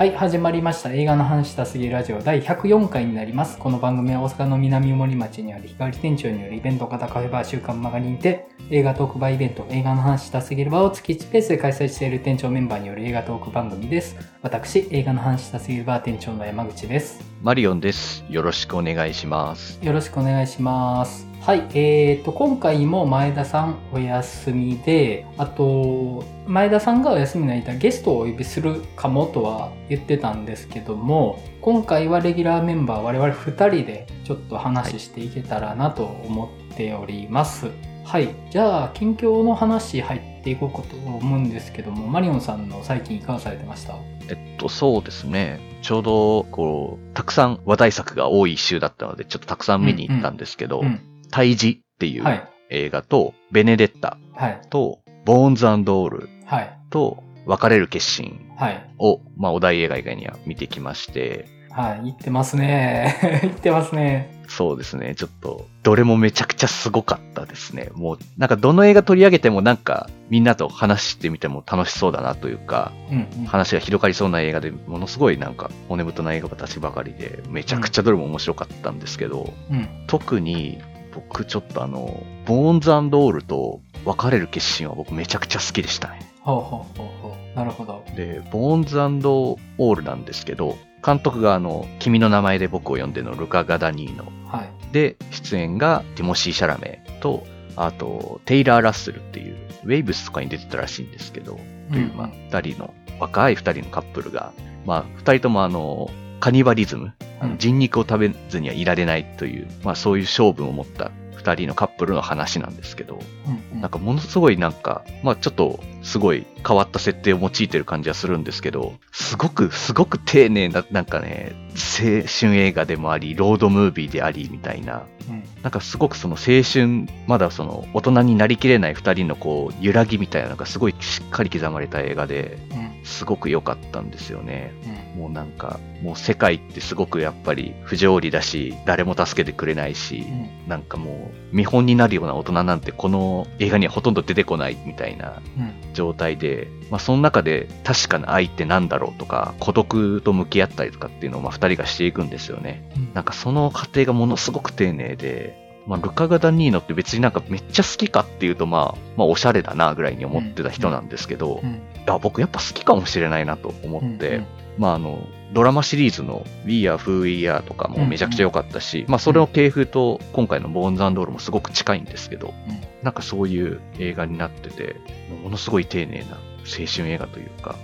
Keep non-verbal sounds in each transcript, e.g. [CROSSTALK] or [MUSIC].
はい、始まりました。映画の話したすぎるラジオ第104回になります。この番組は大阪の南森町にある光店長によるイベント型カフェバー週刊マガにて、映画トークバーイベント、映画の話したすぎる場を月1ペースで開催している店長メンバーによる映画トーク番組です。私、映画の話したすぎるバー店長の山口です。マリオンです。よろしくお願いします。よろしくお願いします。はい、えーと、今回も前田さんお休みで、あと、前田さんがお休みの間ゲストをお呼びするかもとは言ってたんですけども、今回はレギュラーメンバー我々2人でちょっと話していけたらなと思っております。はい、じゃあ、近況の話入っていこうかと思うんですけども、マリオンさんの最近いかがされてました？えっと、そうですね。ちょうど、こう、たくさん話題作が多い週だったので、ちょっとたくさん見に行ったんですけど、うん。胎児っていうはい。映画と、ベネデッタはい。と、ボーンズオールはい。と、別れる決心はい。を、まあ、お題映画以外には見てきまして、はい。言ってますね。[LAUGHS] 言ってますね。そうですね、ちょっと、どれもめちゃくちゃすごかったですね。もう、なんかどの映画取り上げてもなんか、みんなと話してみても楽しそうだなというか、うん、うん。話が広がりそうな映画で、ものすごいなんか骨太な映画たちばかりで、めちゃくちゃどれも面白かったんですけど、うん。特に僕ちょっとあの、ボーンズオールと別れる決心は僕めちゃくちゃ好きでしたね。ほうほうほうほう。なるほど。で、ボーンズオールなんですけど、監督があの、君の名前で僕を呼んでのルカ・ガダニーノ。はい。で、出演がティモシー・シャラメと、あと、テイラー・ラッセルっていう、ウェイブスとかに出てたらしいんですけど、という、まあ、二人の、若い二人のカップルが、まあ、二人ともあの、カニバリズム、あうん。の人肉を食べずにはいられないという、まあそういう性分を持った二人のカップルの話なんですけど、うんうん。なんかものすごいなんか、まあちょっとすごい変わった設定を用いてる感じはするんですけど、すごく、すごく丁寧な、なんかね、青春映画でもあり、ロードムービーであり、みたいな、うん。なんかすごくその青春、まだその大人になりきれない二人のこう、揺らぎみたいなのがすごいしっかり刻まれた映画で、うん。すごく良かったんですよね。うん。もうなんか、もう世界ってすごくやっぱり不条理だし、誰も助けてくれないし、うん。なんかもう見本になるような大人なんてこの映画にはほとんど出てこないみたいな。うん状態で、まあその中で確かな愛ってなんだろうとか、孤独と向き合ったりとかっていうのをまあ二人がしていくんですよね。うん。なんかその過程がものすごく丁寧で、まあルカ・ガダニーノって別になんかめっちゃ好きかっていうとまあ、まあおしゃれだなぐらいに思ってた人なんですけど、うん。いや僕やっぱ好きかもしれないなと思って、うんまああの、ドラマシリーズの We Are Who We Are とかもめちゃくちゃ良かったし、まあそれの系譜と今回のボーンズオールもすごく近いんですけど、うんなんかそういう映画になってて、ものすごい丁寧な青春映画というか、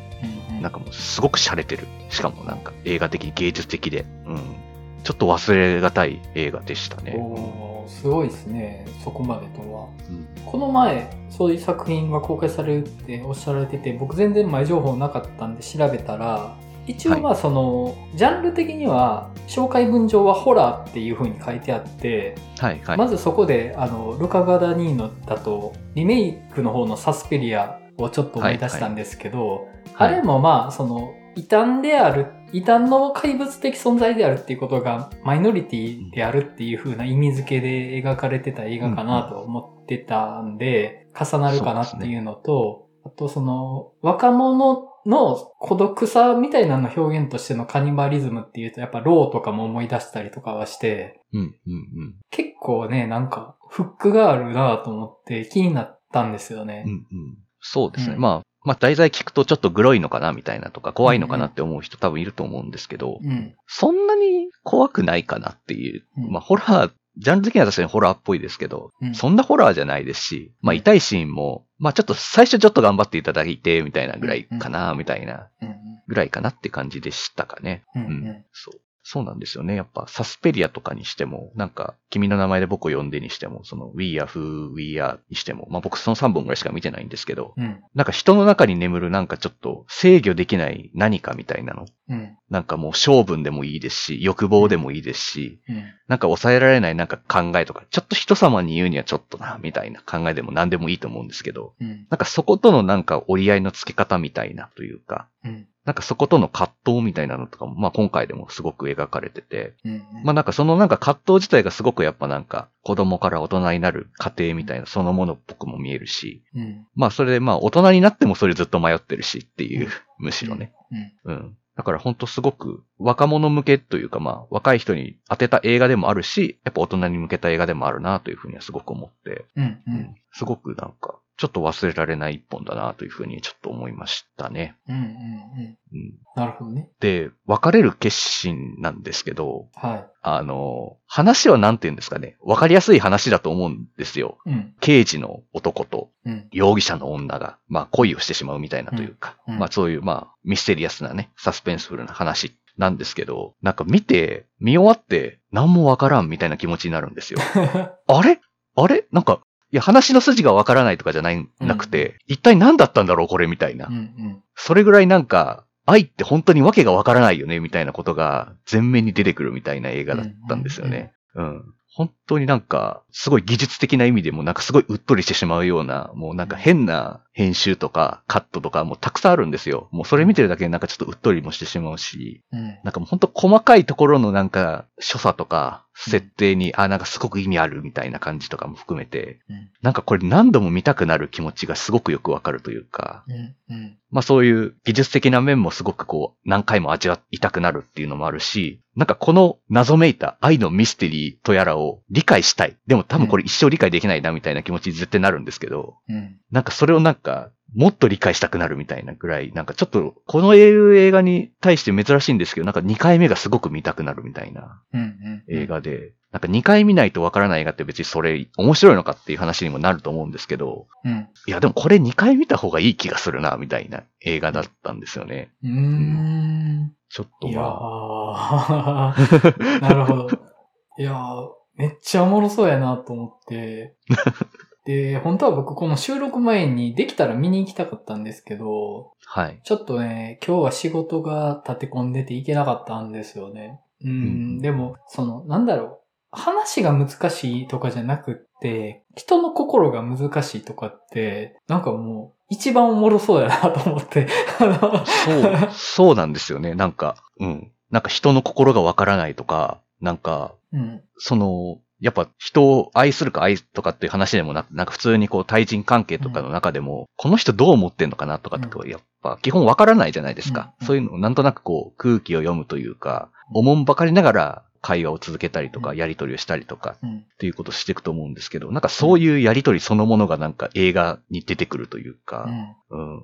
うんなんかもうすごく洒落てる。しかもなんか映画的に芸術的で、うん。ちょっと忘れがたい映画でしたね。すごいですね。そこまでとは。うんこの前、そういう作品が公開されるっておっしゃられてて、僕全然前情報なかったんで調べたら、一応まあその、ジャンル的には、紹介文上はホラーっていう風に書いてあって、はいはい。まずそこで、あの、ルカ・ガダニーノだと、リメイクの方のサスペリアをちょっと思い出したんですけど、はいあれもまあ、その、異端である、異端の怪物的存在であるっていうことが、マイノリティであるっていう風な意味付けで描かれてた映画かなと思ってたんで、重なるかなっていうのと、あとその、若者の孤独さみたいなの表現としてのカニバリズムっていうと、やっぱローとかも思い出したりとかはして、うんうんうん。結構ね、なんか、フックがあるなと思って気になったんですよねうん。うん。そうですね。うんまあ、まあ題材聞くとちょっとグロいのかなみたいなとか怖いのかなって思う人多分いると思うんですけど、うん。そんなに怖くないかなっていう。うんまあホラー、ジャンル的には確かにホラーっぽいですけど、うんそんなホラーじゃないですし、まあ痛いシーンも、まあちょっと最初ちょっと頑張っていただいて、みたいなぐらいかな、みたいなうん。ぐらいかなって感じでしたかね。うん。うん。そう。そうなんですよね。やっぱサスペリアとかにしても、なんか、君の名前で僕を呼んでにしても、その We Are Who We Are にしても、まあ僕その3本ぐらいしか見てないんですけど、うん。なんか人の中に眠るなんかちょっと制御できない何かみたいなの。うん。なんかもう性分でもいいですし、欲望でもいいですし、うん。なんか抑えられないなんか考えとか、ちょっと人様に言うにはちょっとな、みたいな考えでも何でもいいと思うんですけど、うん。なんかそことのなんか折り合いのつけ方みたいなというか、うん。なんかそことの葛藤みたいなのとかも、まあ今回でもすごく描かれてて、うん。まあなんかそのなんか葛藤自体がすごくやっぱなんか子供から大人になる過程みたいなそのものっぽくも見えるし、うん。まあそれでまあ大人になってもそれずっと迷ってるしっていう、むしろね。うん。うん。だから本当すごく若者向けというかまあ若い人に当てた映画でもあるし、やっぱ大人に向けた映画でもあるなというふうにはすごく思って、うんう。うんすごくなんかちょっと忘れられない一本だなというふうにちょっと思いましたね。うんうんうん。うん、なるほどね。で、別れる決心なんですけど、はあの、話はなんて言うんですかね。わかりやすい話だと思うんですよ。い。うん。刑事の男とうん。容疑者の女が、まあ恋をしてしまうみたいなというか、うんうんまあそういう、まあミステリアスなね、サスペンスフルな話なんですけど、なんか見て、見終わって何もわからんみたいな気持ちになるんですよ。[LAUGHS] あれ？あれ？なんか、いや話の筋がわからないとかじゃない、なくて、一体何だったんだろうこれみたいな。うんうん。それぐらいなんか、愛って本当にわけがわからないよね、みたいなことが前面に出てくるみたいな映画だったんですよね。うん。本当になんか、すごい技術的な意味でもなんかすごいうっとりしてしまうような、もうなんか変な編集とかカットとかもうたくさんあるんですよ。もうそれ見てるだけでなんかちょっとうっとりもしてしまうし、うん。なんかもう本当細かいところのなんか所作とか設定に、あ、なんかすごく意味あるみたいな感じとかも含めて、うん。なんかこれ何度も見たくなる気持ちがすごくよくわかるというか。まあそういう技術的な面もすごくこう何回も味わいたくなるっていうのもあるし、なんかこの謎めいた愛のミステリーとやらを理解したい。でも多分これ一生理解できないなみたいな気持ちに絶対なるんですけど、うん。なんかそれをなんかもっと理解したくなるみたいなぐらい、なんかちょっとこの映画に対して珍しいんですけど、なんか2回目がすごく見たくなるみたいなうん。うん。映画で、なんか2回見ないとわからない映画って別にそれ面白いのかっていう話にもなると思うんですけど、うん。いやでもこれ2回見た方がいい気がするな、みたいな映画だったんですよね。うーん。ちょっといやまあ。ー、[LAUGHS] なるほど。いやー、めっちゃおもろそうやなと思って。[LAUGHS] で、本当は僕この収録前にできたら見に行きたかったんですけど、はい。ちょっとね、今日は仕事が立て込んでて行けなかったんですよね。うん、うんでも、その、なんだろう。話が難しいとかじゃなくって、人の心が難しいとかって、なんかもう、一番おもろそうやなと思って。そう、そうなんですよね。なんか、うん。なんか人の心がわからないとか、なんか、うん。その、やっぱ人を愛するか愛とかっていう話でもなく、なんか普通にこう対人関係とかの中でも、この人どう思ってんのかなとかってやっぱ基本わからないじゃないですか。うんそういうのをなんとなくこう空気を読むというか、おもんばかりながら会話を続けたりとか、うんやりとりをしたりとかうん。っていうことをしていくと思うんですけど、なんかそういうやりとりそのものがなんか映画に出てくるといううか、ん。うんうん、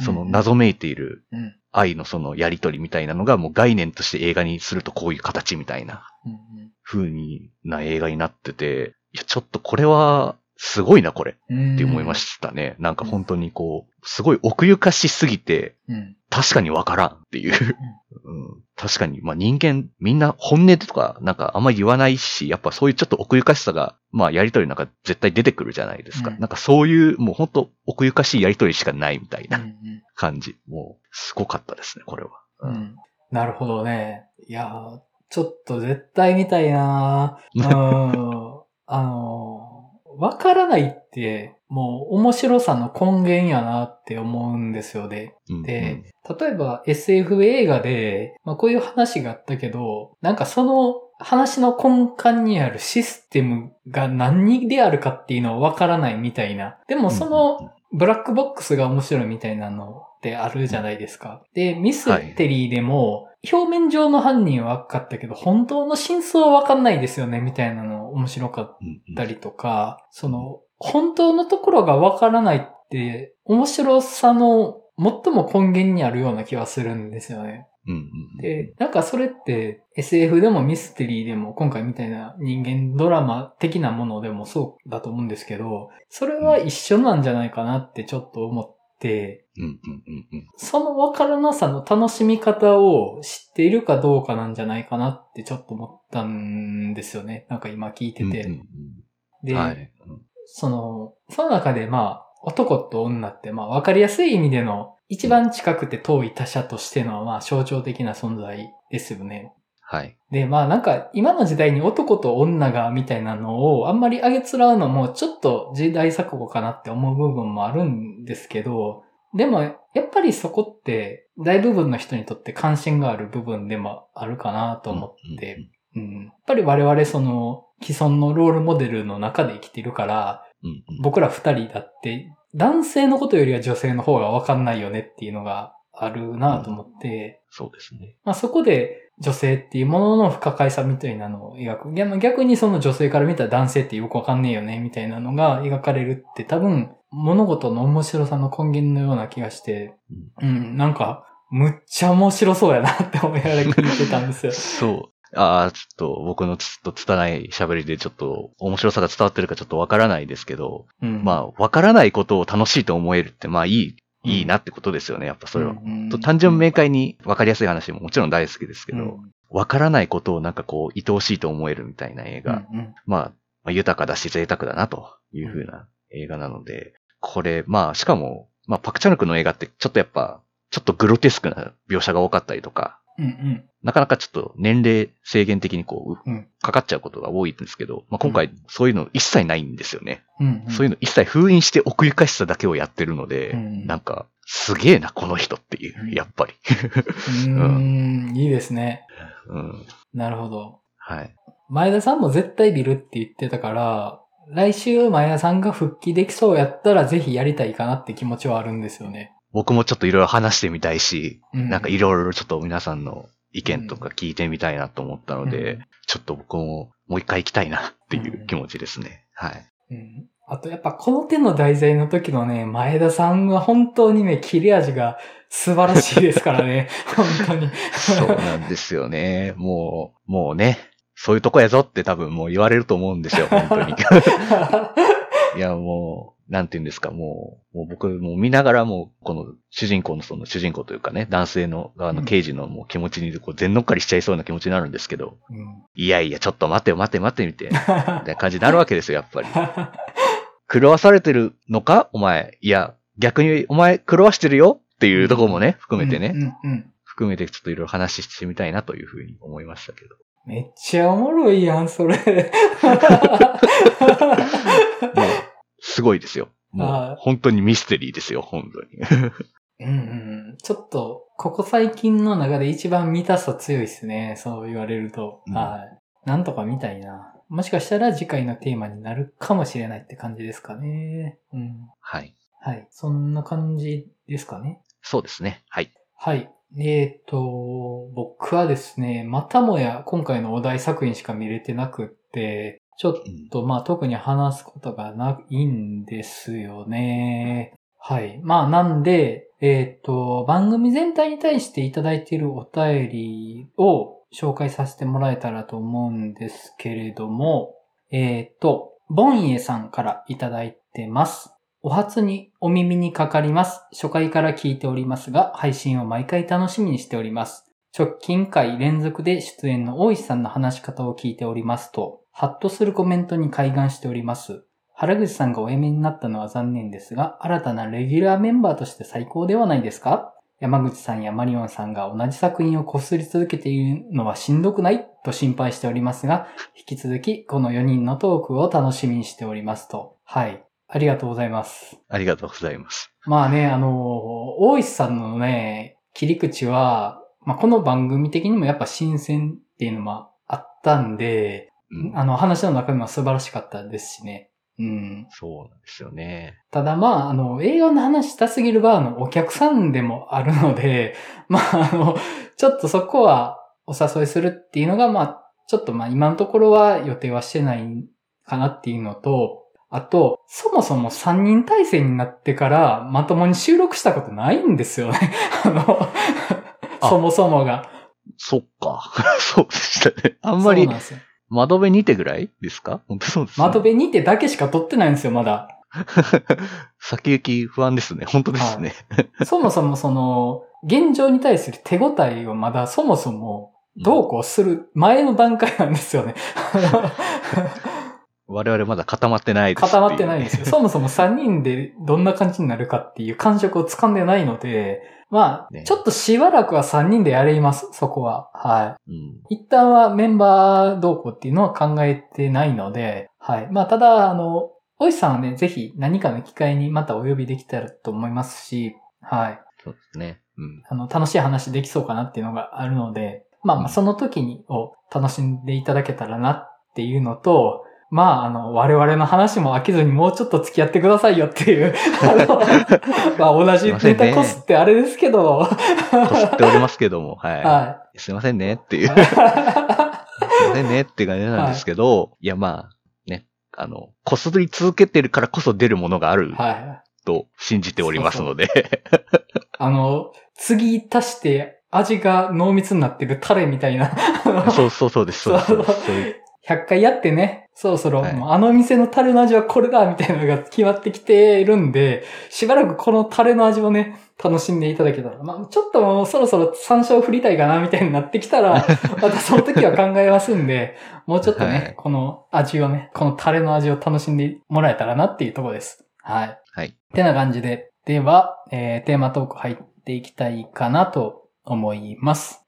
その謎めいているうん。愛のそのやりとりみたいなのがもう概念として映画にするとこういう形みたいなうん。風にな映画になってて、いや、ちょっとこれはすごいな、これうん。って思いましたね。なんか本当にこう、すごい奥ゆかしすぎて、うん。確かにわからんっていう。うん、確かに、まあ人間、みんな本音とかなんかあんまり言わないし、やっぱそういうちょっと奥ゆかしさが、まあやりとりなんか絶対出てくるじゃないですか。うんなんかそういう、もう本当奥ゆかしいやりとりしかないみたい。なん感じ。もう、すごかったですね、これは。うん。なるほどね。いやーちょっと絶対見たいなー [LAUGHS] うん。あのー、わからないって、もう面白さの根源やなって思うんですよね。うんで、例えば SF 映画で、まあこういう話があったけど、なんかその話の根幹にあるシステムが何であるかっていうのはわからないみたいな。でもそのブラックボックスが面白いみたいなのってあるじゃないですか。で、ミステリーでも、表面上の犯人は分かったけど、本当の真相は分かんないですよね、みたいなの面白かっうんうんたりとか、その、本当のところが分からないって、面白さの最も根源にあるような気はするんですよね。うんうんで、なんかそれって SF でもミステリーでも今回みたいな人間ドラマ的なものでもそうだと思うんですけど、それは一緒なんじゃないかなってちょっと思って、うんうんうんうんそのわからなさの楽しみ方を知っているかどうかなんじゃないかなってちょっと思ったんですよね。なんか今聞いてて。うんうんで、うんはい。うんその、その中でまあ、男と女ってまあ分かりやすい意味での一番近くて遠い他者としてのまあ象徴的な存在ですよね。はい。で、まあなんか今の時代に男と女がみたいなのをあんまり上げつらうのもちょっと時代錯誤かなって思う部分もあるんですけど、でもやっぱりそこって大部分の人にとって関心がある部分でもあるかなと思って、うんやっぱり我々その既存のロールモデルの中で生きてるから、うんうんうん僕ら二人だって男性のことよりは女性の方がわかんないよねっていうのがあるなと思って、そうですね。まあそこで女性っていうものの不可解さみたいなのを描く。逆逆にその女性から見たら男性ってよくわかんねえよね、みたいなのが描かれるって多分物事の面白さの根源のような気がして、うん、なんか、むっちゃ面白そうやなって思いながら聞いてたんですよ。[LAUGHS] そう。ああ、ちょっと僕のちょっと拙い喋りでちょっと面白さが伝わってるかちょっとわからないですけど、うん、まあ、わからないことを楽しいと思えるって、まあいい、うん。いいなってことですよね、やっぱそれは。うんと単純明快にわかりやすい話ももちろん大好きですけど、うん。わからないことをなんかこう、愛おしいと思えるみたいな映画、うんうん。まあ、まあ、豊かだし贅沢だなというふうな映画なので、これ、まあ、しかも、まあ、パクチャヌクの映画ってちょっとやっぱ、ちょっとグロテスクな描写が多かったりとか、うんうんなかなかちょっと年齢制限的にこう、うんかかっちゃうことが多いんですけど、まあ、今回そういうの一切ないんですよね。うんうんそういうの一切封印して奥ゆかしさだけをやってるので、うんなんか、すげえな、この人っていうう、んやっぱり。うーん、いいですね。うん。なるほど。はい。前田さんも絶対ビルって言ってたから、来週前田さんが復帰できそうやったらぜひやりたいかなって気持ちはあるんですよね。僕もちょっといろいろ話してみたいし、うんなんかいろいろちょっと皆さんの意見とか聞いてみたいなと思ったので、うんちょっと僕ももう一回行きたいなっていう気持ちですね。はい。うんあとやっぱこの手の題材の時のね、前田さんは本当にね、切れ味が素晴らしいですからね。[LAUGHS] 本当に。そうなんですよね。もう、もうね、そういうとこやぞって多分もう言われると思うんですよ、本当に。[LAUGHS] いや、もう、なんて言うんですか、もう、もう僕もう見ながらもう、この主人公のその主人公というかね、男性の側の刑事のもう気持ちにこう全乗っかりしちゃいそうな気持ちになるんですけど、うんいやいや、ちょっと待てよ待て待てみたいな、みたいな感じになるわけですよ、やっぱり。[LAUGHS] 狂わされてるのか？お前。いや、逆にお前狂わしてるよっていうところもね、含めてね、うんうんうん含めてちょっといろいろ話してみたいなというふうに思いましたけど。めっちゃおもろいやん、それ。[LAUGHS] すごいですよ。もはいう本当にミステリーですよ、本当に。[LAUGHS] うんうん。ちょっと、ここ最近の中で一番見たさ強いですね。そう言われると。うんはい。なんとか見たいな。もしかしたら次回のテーマになるかもしれないって感じですかね。うん。はい。はい。そんな感じですかね。そうですね。はい。はい。えっ、と、僕はですね、またもや今回のお題作品しか見れてなくって、ちょっうんとまあ特に話すことがないんですよね。はい。まあなんで、えっ、と、番組全体に対していただいているお便りを紹介させてもらえたらと思うんですけれども、えっ、と、ボンイエさんからいただいてます。お初にお耳にかかります。初回から聞いておりますが、配信を毎回楽しみにしております。直近回連続で出演の大石さんの話し方を聞いておりますと、ハッとするコメントに開眼しております。原口さんがお辞めになったのは残念ですが、新たなレギュラーメンバーとして最高ではないですか？山口さんやマリオンさんが同じ作品をこすり続けているのはしんどくない？と心配しておりますが、引き続きこの4人のトークを楽しみにしておりますと。はい。ありがとうございます。ありがとうございます。まあね、あの、大石さんのね、切り口は、まあこの番組的にもやっぱ新鮮っていうのもあったんで、うん、あの話の中身も素晴らしかったですしね。うん。そうなんですよね。ただまあ、あの、映画の話したすぎるバーのお客さんでもあるので、[LAUGHS] まあ、あの、ちょっとそこはお誘いするっていうのが、まあ、ちょっとまあ今のところは予定はしてないかなっていうのと、あと、そもそも3人体制になってからまともに収録したことないんですよね。[LAUGHS] あの、あそもそもが。そっか。[LAUGHS] そうでしたね。あんまりそうなんですよ。窓辺にてぐらいですか？本当そうです、ね。窓辺にてだけしか撮ってないんですよ、まだ。[LAUGHS] 先行き不安ですね。本当ですね。そもそもその、現状に対する手応えをまだそもそもどうこうする前の段階なんですよね。[LAUGHS] 我々まだ固まってないです固まってないんいですよ。[LAUGHS] そもそも3人でどんな感じになるかっていう感触をつかんでないので、まあ、ねちょっとしばらくは3人でやれます、そこは。はうん。い。一旦はメンバーどうこうっていうのは考えてないので、はい。まあ、ただ、あの、おいさんはね、ぜひ何かの機会にまたお呼びできたらと思いますし、はい。そうですね。うん。あの、楽しい話できそうかなっていうのがあるので、まあまあ、うんその時にを楽しんでいただけたらなっていうのと、まあ、あの、我々の話も飽きずにもうちょっと付き合ってくださいよっていう。あの [LAUGHS] まあ、同じネタコスってあれですけど。こすっておりますけども、はい。はすいませんねっていう。い。すいませんねって感じなんですけど、い、やまあ、ね、あの、こすり続けてるからこそ出るものがあるはい。と信じておりますので。あの、次足して味が濃密になってるタレみたいな。[LAUGHS] そうそうそうです。そう100回やってね、そろそろ、はいあの店のタレの味はこれだみたいなのが決まってきているんで、しばらくこのタレの味をね、楽しんでいただけたら。まあ、ちょっともうそろそろ山椒振りたいかなみたいになってきたら、[LAUGHS] またその時は考えますんで、もうちょっとね、はいこの味をね、このタレの味を楽しんでもらえたらなっていうところです。はい。はい。てな感じで、では、えーテーマトーク入っていきたいかなと思います。